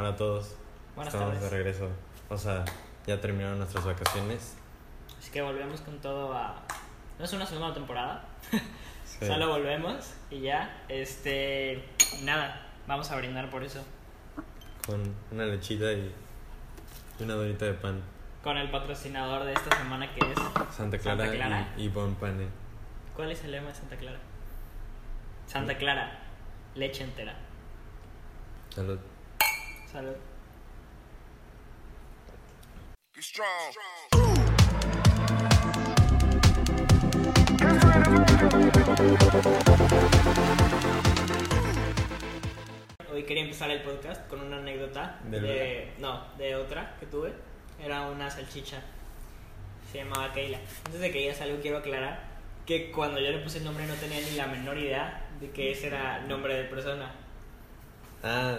Hola a todos. Buenas Estamos tardes. de regreso. O sea, ya terminaron nuestras vacaciones. Así que volvemos con todo a. No es una segunda temporada, Sí. solo volvemos y ya. Este. Nada, vamos a brindar por eso. Con una lechita y una donita de pan. Con el patrocinador de esta semana que es. Santa Clara, Santa Clara. y, y Bon Pane. ¿Cuál es el lema de Santa Clara? Santa Clara, leche entera. Salud. Salud. Be strong. Hoy quería empezar el podcast con una anécdota ¿De de, no, de otra que tuve. Era una salchicha. Se llamaba Keila. Antes de que digas algo quiero aclarar que cuando yo le puse el nombre no tenía ni la menor idea de que ese era nombre de persona. Ah,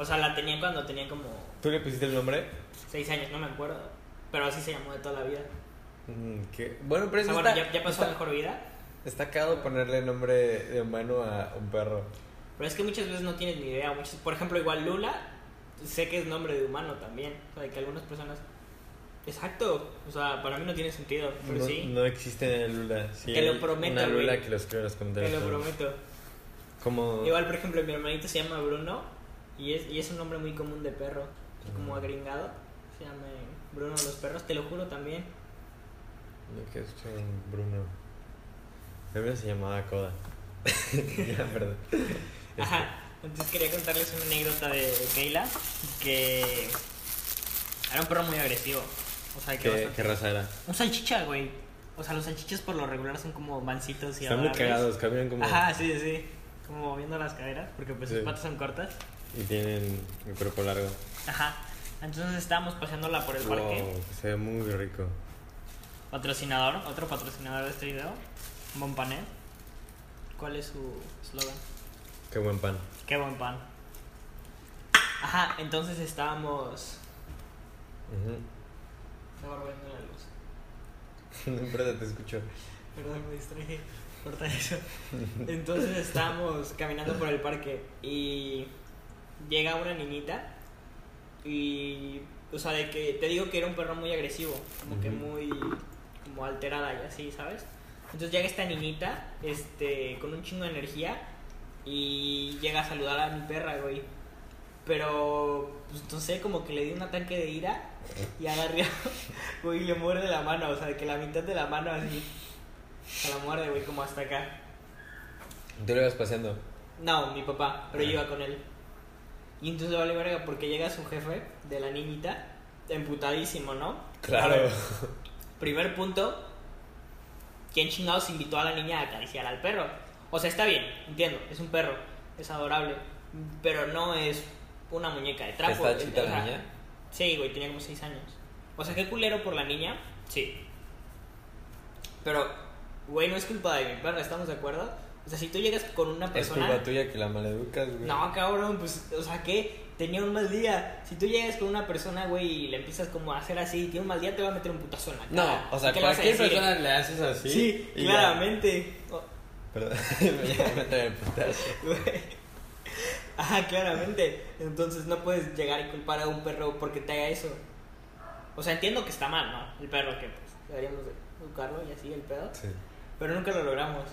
O sea, la tenía cuando tenía como ¿tú le pusiste el nombre? 6 años, no me acuerdo. Pero así se llamó de toda la vida. Mm, ¿qué? Bueno, pero O sea, eso bueno, está, ya, ya pasó está, mejor vida. está cagado ponerle nombre de humano a un perro. Pero es que muchas veces no tienes ni idea. Muchas, por ejemplo, igual Lula, sé que es nombre de humano también. O sea, de que algunas personas. Exacto. O sea, para mí no tiene sentido. Pero no, sí. no existe en Lula. Sí, Te lo prometo, Una Lula que lo escribe en los comentarios. lo pero- prometo. Como... Igual, por ejemplo, mi hermanito se llama Bruno. Y es, y es un nombre muy común de perro. Es como agringado. Se llama Bruno los perros. Te lo juro también. Yo que Bruno. Mío se llamaba Coda. ya, perdón. Ajá. Entonces quería contarles una anécdota de Keila. Que. Era un perro muy agresivo. O sea, que. ¿Qué, bastante- ¿Qué raza era? Un salchicha, güey. O sea, los salchichas por lo regular son como mancitos y Están muy cagados, caminan como... Ajá, sí, sí. Como moviendo las caderas, porque pues sus patas son cortas. Y tienen el cuerpo largo. Ajá. Entonces estábamos paseándola por el parque. Wow, se ve muy rico. Patrocinador, otro patrocinador de este video, Bonpanet. ¿Cuál es su eslogan? Qué buen pan. Qué buen pan. Ajá, entonces estábamos. Ujú. Estaba volviendo la luz. No importa, te escucho. Perdón, me distraje. Corta eso. Entonces estábamos caminando por el parque y llega una niñita y, o sea, de que te digo que era un perro muy agresivo, como que Ujú. muy, como alterada y así, ¿sabes? Entonces llega esta niñita, este, con un chingo de energía y llega a saludar a mi perra, güey. Pero, pues, no sé, como que le dio un ataque de ira y agarré, güey, y le muerde la mano, o sea, de que la mitad de la mano así, se la muerde, güey, como hasta acá. Tú lo ibas paseando. No, mi papá, pero yo Ah. iba con él. Y entonces vale verga porque llega su jefe de la niñita, emputadísimo, ¿no? Ver, primer punto, ¿quién chingados invitó a la niña a acariciar al perro? O sea, está bien, entiendo, es un perro, es adorable, pero no es una muñeca de trapo. ¿Está o la niña? Sí, güey, tenía como 6 años. O sea, qué culero por la niña, sí. Pero, güey, no es culpa de mi perro, ¿estamos de acuerdo? O sea, si tú llegas con una Es persona... culpa tuya que la maleducas, güey. No, cabrón, pues, o sea, ¿qué? Tenía un mal día. Si tú llegas con una persona, güey, y le empiezas como a hacer así, tiene un mal día, te va a meter un putazo en la No, cara. o sea, ¿Y qué le vas a cualquier persona le haces así. Sí, y claramente. Oh, Perdón, me trae el putazo. güey. Ajá, claramente. Entonces no puedes llegar y culpar a un perro porque te haga eso. O sea, entiendo que está mal, ¿no? El perro que pues deberíamos de educarlo y así el pedo. Sí. Pero nunca lo logramos.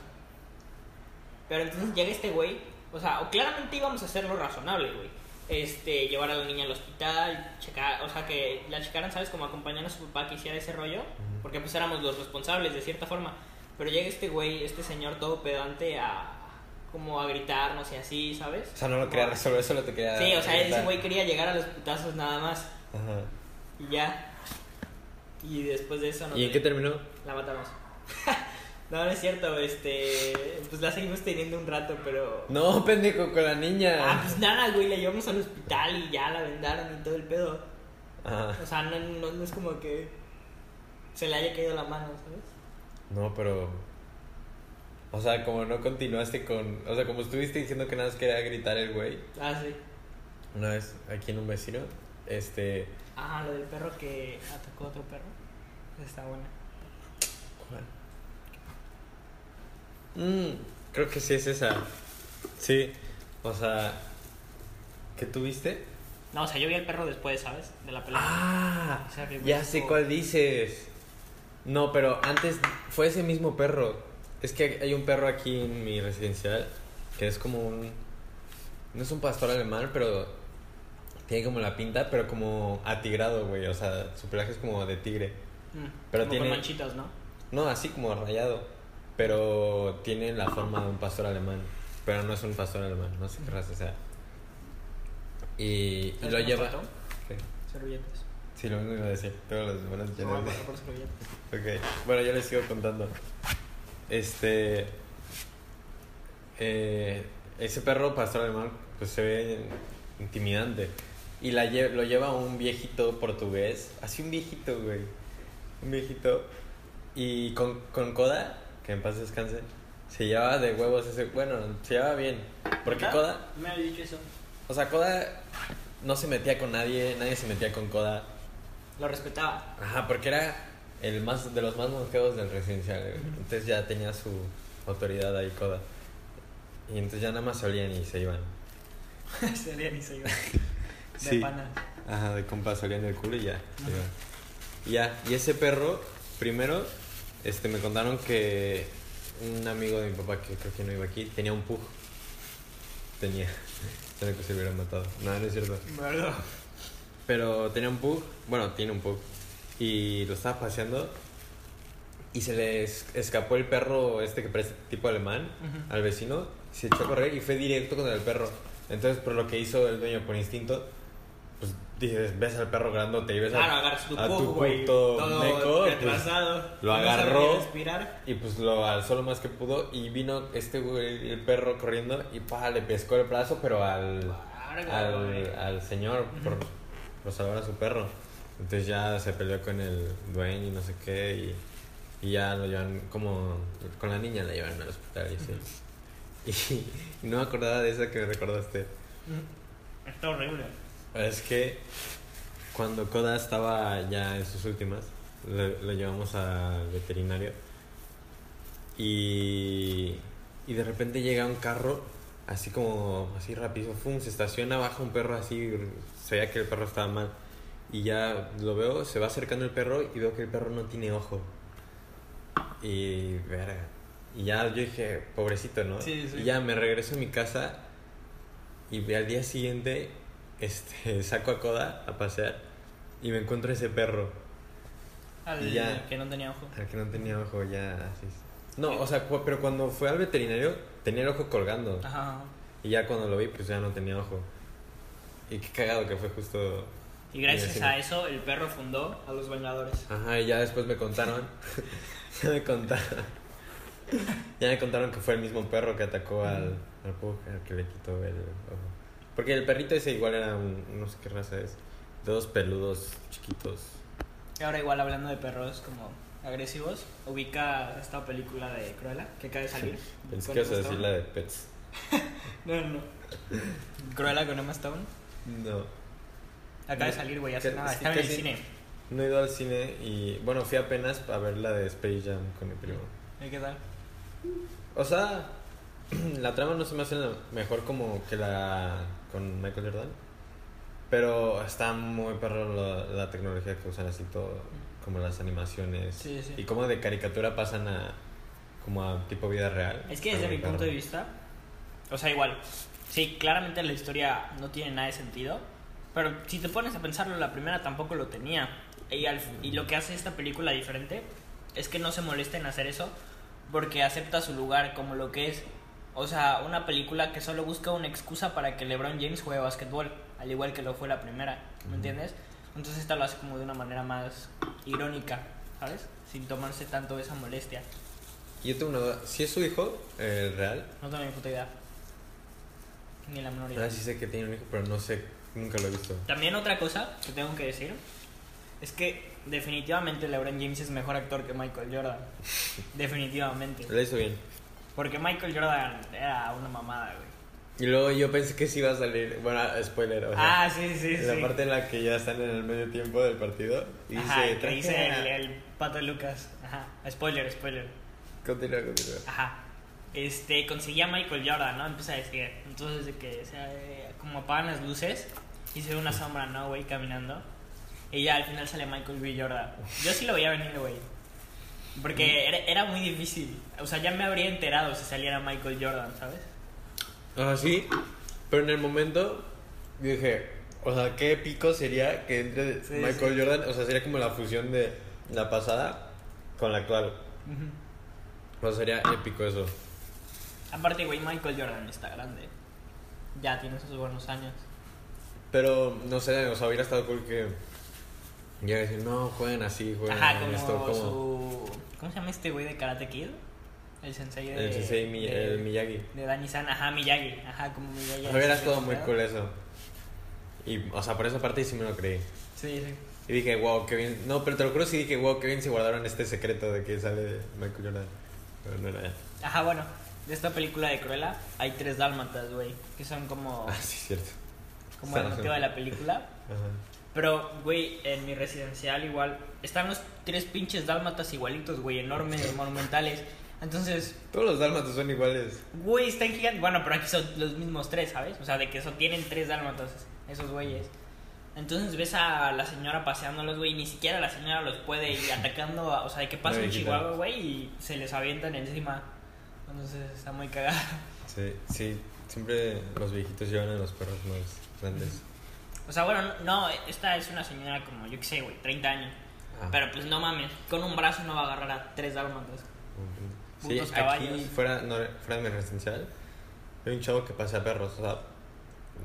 Pero entonces llega este güey. O sea, o claramente íbamos a hacerlo razonable, güey. Este, llevar a la niña al hospital, checar, o sea, que la checaran, ¿sabes? Como acompañar a su papá que hiciera ese rollo. Porque pues éramos los responsables de cierta forma. Pero llega este güey, este señor todo pedante a como a gritarnos y así, ¿sabes? O sea, no lo quería resolver, solo te quería. Sí, o sea, ese güey quería llegar a los putazos nada más. Ajá. Y ya. Y después de eso no ¿Y en qué terminó? la matamos. no, no es cierto, este. Pues la seguimos teniendo un rato, pero. No, pendejo, con la niña. Ah, pues nada, güey, la llevamos al hospital y ya la vendaron y todo el pedo. Ajá. O sea, no, no, no es como que se le haya caído la mano, ¿sabes? No, pero. O sea, como no continuaste con. O sea, como estuviste diciendo que nada más quería gritar el güey. Ah, sí. Una vez aquí en un vecino, este. Ah, lo del perro que atacó a otro perro. Está buena. ¿Cuál? Mm, creo que sí es esa. Sí. O sea. ¿Qué tuviste? No, o sea, yo vi al perro después, ¿sabes? De la pelea. Ah, O sea, ya sé cuál dices. No, pero antes fue ese mismo perro. Es que hay un perro aquí en mi residencial que es como un. No es un pastor alemán, pero tiene como la pinta, pero como atigrado, güey. O sea, su pelaje es como de tigre. Mm, pero como tiene- con manchitas, ¿no? No, así como rayado. Pero tiene la forma de un pastor alemán. Pero no es un pastor alemán, no sé qué raza sea. Y, y ¿Sabes lo lleva. Servilletas. Sí, lo mismo iba a decir. Todas las semanas No, por servilletas. Ok, bueno, yo les sigo contando. Este. eh, ese perro pastor alemán, pues se ve intimidante. Y la lle- lo lleva un viejito portugués. Así un viejito, güey. Un viejito. Y con, con Coda, que en paz descanse, se llevaba de huevos ese. Bueno, se llevaba bien. Porque ¿Neta? Coda. Me había dicho eso. O sea, Coda no se metía con nadie, nadie se metía con Coda. Lo respetaba. Ajá, porque era el más de los más longevos del residencial. güey. Entonces ya tenía su autoridad ahí, Coda. Y entonces ya nada más se olían y se iban. Sería ni se iba. De Sí. panas. Ajá, de compas olían el culo y ya. se iban. Y ya, y ese perro, primero, este, me contaron que un amigo de mi papá, que creo que no iba aquí, tenía un pug. Tenía. Tenía que se hubiera matado. No, no es cierto. ¿Verdad? Pero tenía un pug, bueno, tiene un pug. Y lo estaba paseando y se le es- escapó el perro este que parece tipo alemán Ujú. al vecino. Se echó a correr y fue directo contra el perro. Entonces, por lo que hizo el dueño por instinto, dices, ves al perro grandote y ves a, Claro, agarras tu a güey. Todo meco, pues, lo agarró. y pues lo alzó lo más que pudo y vino este güey, el perro corriendo y pa, le pescó el brazo, pero al, al, al señor por, por salvar a su perro. Entonces ya se peleó con el dueño y no sé qué y, y ya lo llevan como con la niña la llevan al hospital y así. Y, no me acordaba de esa que me recordaste. Está horrible. Es que cuando Koda estaba ya en sus últimas, lo, llevamos al veterinario y, y de repente llega un carro así como así rápido, ¡fum! se estaciona, baja un perro así, se veía que el perro estaba mal y ya lo veo, se va acercando el perro y veo que el perro no tiene ojo y verga. Y ya yo dije, pobrecito, ¿no? Sí, sí. Y ya me regreso a mi casa y al día siguiente este, saco a Koda a pasear y me encuentro ese perro. Al ya. que no tenía ojo. Al que no tenía ojo ya así. No, o sea, pero cuando fue al veterinario tenía el ojo colgando. Ajá. Y ya cuando lo vi pues ya no tenía ojo. Y qué cagado que fue justo... Y gracias a eso, el perro fundó a los Vengadores. Ajá, y ya después me contaron. ya me contaron. ya me contaron que fue el mismo perro que atacó al, al pug, al que le quitó el ojo. Porque el perrito ese igual era un. No sé qué raza es. De dos peludos chiquitos. Y ahora, igual hablando de perros como agresivos, ubica esta película de Cruella que acaba de salir. Pensé que ibas a decir la de Pets. No, no. Cruella con Emma Stone. No. Acaba de No, salir, güey, hace nada. Estaba en el cine. No he ido al cine y. Bueno, fui apenas a ver la de Space Jam con mi primo. ¿Y qué tal? O sea, la trama no se me hace mejor como que la con Michael Jordan. Pero está muy perro la, la tecnología que usan así todo, como las animaciones. Sí, sí. Y como de caricatura pasan a como a tipo vida real. Es que desde mi punto de vista, o sea, igual, sí, claramente la historia no tiene nada de sentido, pero si te pones a pensarlo, la primera tampoco lo tenía. Y, al- y lo que hace esta película diferente es que no se molesta en hacer eso porque acepta su lugar como lo que es. O sea, una película que solo busca una excusa para que LeBron James juegue básquetbol, al igual que lo fue la primera, ¿me entiendes? Entonces esta lo hace como de una manera más irónica, ¿sabes? Sin tomarse tanto esa molestia. Yo tengo una duda. Si es su hijo, el real. No tengo ni puta idea. Ni la menor idea. Ahora sí sé que tiene un hijo, pero no sé, nunca lo he visto. También otra cosa que tengo que decir es que definitivamente LeBron James es mejor actor que Michael Jordan. definitivamente. Lo hizo bien. Porque Michael Jordan era una mamada, güey. Y luego yo pensé que sí iba a salir. Bueno, spoiler. O sea, Ah, sí, sí, la sí. parte en la que ya están en el medio tiempo del partido. Y Ajá, dice, que "Traje dice a-". el, el pato de Lucas. Ajá. Spoiler, spoiler. Continúa, continúa. Ajá. Este, conseguía a Michael Jordan, ¿no? Empieza a decir. Entonces, de que, o sea, eh, como apagan las luces y se ve una sombra, ¿no, güey? Caminando. Y ya al final sale Michael B. Jordan. Yo sí lo veía venir, güey. Porque era, era muy difícil. O sea, ya me habría enterado si saliera Michael Jordan, ¿sabes? Ah, sí. Pero en el momento dije, o sea, qué épico sería que entre Sí, Michael sí. Jordan, o sea, sería como la fusión de la pasada con la actual. O sea, sería épico eso. Aparte, güey, Michael Jordan está grande. Ya tiene sus buenos años. Pero, no sé, o sea, hubiera estado cool que llega a decir, no, jueguen así, jueguen Ajá, como esto, como su... ¿Cómo se llama este güey de Karate Kid? El sensei de... el sensei Mi- de- el Miyagi. De Dani San, ajá, Miyagi. Ajá, como Miyagi. Hubiera estado muy cool eso. Y, o sea, por esa parte sí me lo creí. Sí, sí. Y dije, wow, qué bien. No, pero te lo juro, sí dije, wow, qué bien se guardaron este secreto de que sale Michael Jordan. Pero no era ya. Ajá, bueno, de esta película de Cruella hay tres dálmatas, güey, que son como, Ah, sí, cierto. como el motivo de la película. Ajá. Pero, güey, en mi residencial igual están los tres pinches dálmatas igualitos, güey, enormes, monumentales. Entonces, Todos los dálmatas son iguales. güey, están gigantes. Bueno, pero aquí son los mismos tres, ¿sabes? O sea, de que eso tienen tres dálmatas esos güeyes. Entonces ves a la señora paseándolos, güey, y ni siquiera la señora los puede ir atacando, a- o sea, de que pasa No, un chihuahua, güey, y se les avientan encima. Entonces está muy cagado. Sí, sí. Siempre los viejitos llevan a los perros más grandes. O sea, bueno, no, esta es una señora como, yo qué sé, güey, 30 años. Ah. Pero pues no mames, con un brazo no va a agarrar a tres dálmatas. Sí, Putos aquí caballos. fuera, no, fuera de mi residencial hay un chavo que pasea perros, o sea,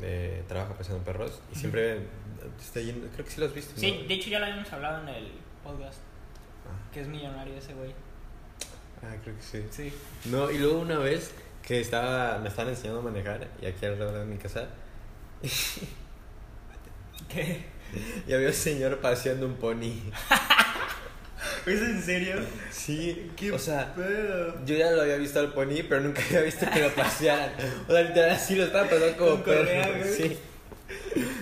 de, trabaja paseando perros y siempre está yendo, creo que sí lo has visto, ¿no? Sí, de hecho ya lo habíamos hablado en el podcast, Ah, que es millonario ese güey. ah, creo que sí. Sí. No, y luego una vez que estaba, me estaban enseñando a manejar y aquí alrededor de mi casa ¿Qué? y había un señor paseando un pony. ¿Es en serio? Sí, ¿Qué o sea, pedo? yo ya lo había visto al pony, pero nunca había visto que lo pasearan. O sea, literal así lo estaba pasando como perro. Sí.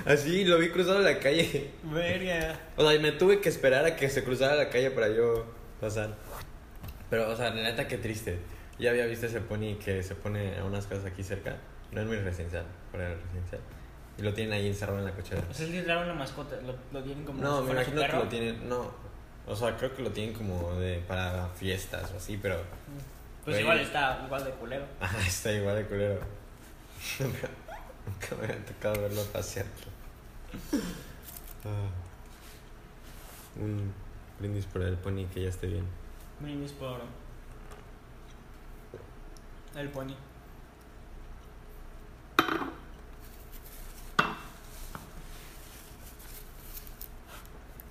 Así lo vi cruzando la calle. Verga. O sea, me tuve que esperar a que se cruzara la calle para yo pasar. Pero, o sea, la neta, qué triste. Ya había visto ese pony que se pone a unas casas aquí cerca. No en mi residencial, fuera residencial. Y lo tienen ahí encerrado en la cochera. O sea, es literal una mascota, lo, lo tienen como No, si me imagino que lo tienen. No. O sea, creo que lo tienen como de para fiestas o así, pero. Pues Güey. igual está igual de culero. Ajá, está igual de culero. Nunca, nunca me había tocado verlo pasear. Ah. Un brindis por el pony que ya esté bien. Brindis por el pony.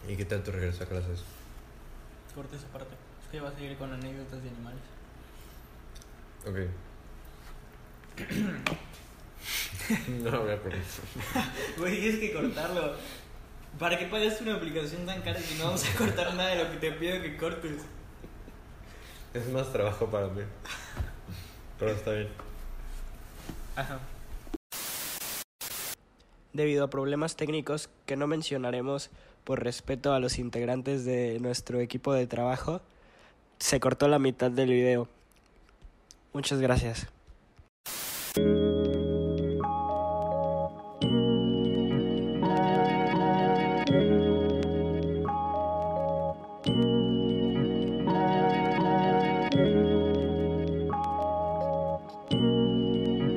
¿Y qué tal tu regreso a clases? Corte esa parte. Es que va a seguir con anécdotas de animales. Ok. no lo voy a. Güey, tienes que cortarlo. ¿Para qué pagas una aplicación tan cara si no vamos a cortar nada de lo que te pido que cortes? Es más trabajo para mí. Pero está bien. Ajá. Debido a problemas técnicos que no mencionaremos por respeto a los integrantes de nuestro equipo de trabajo, se cortó la mitad del video. Muchas gracias.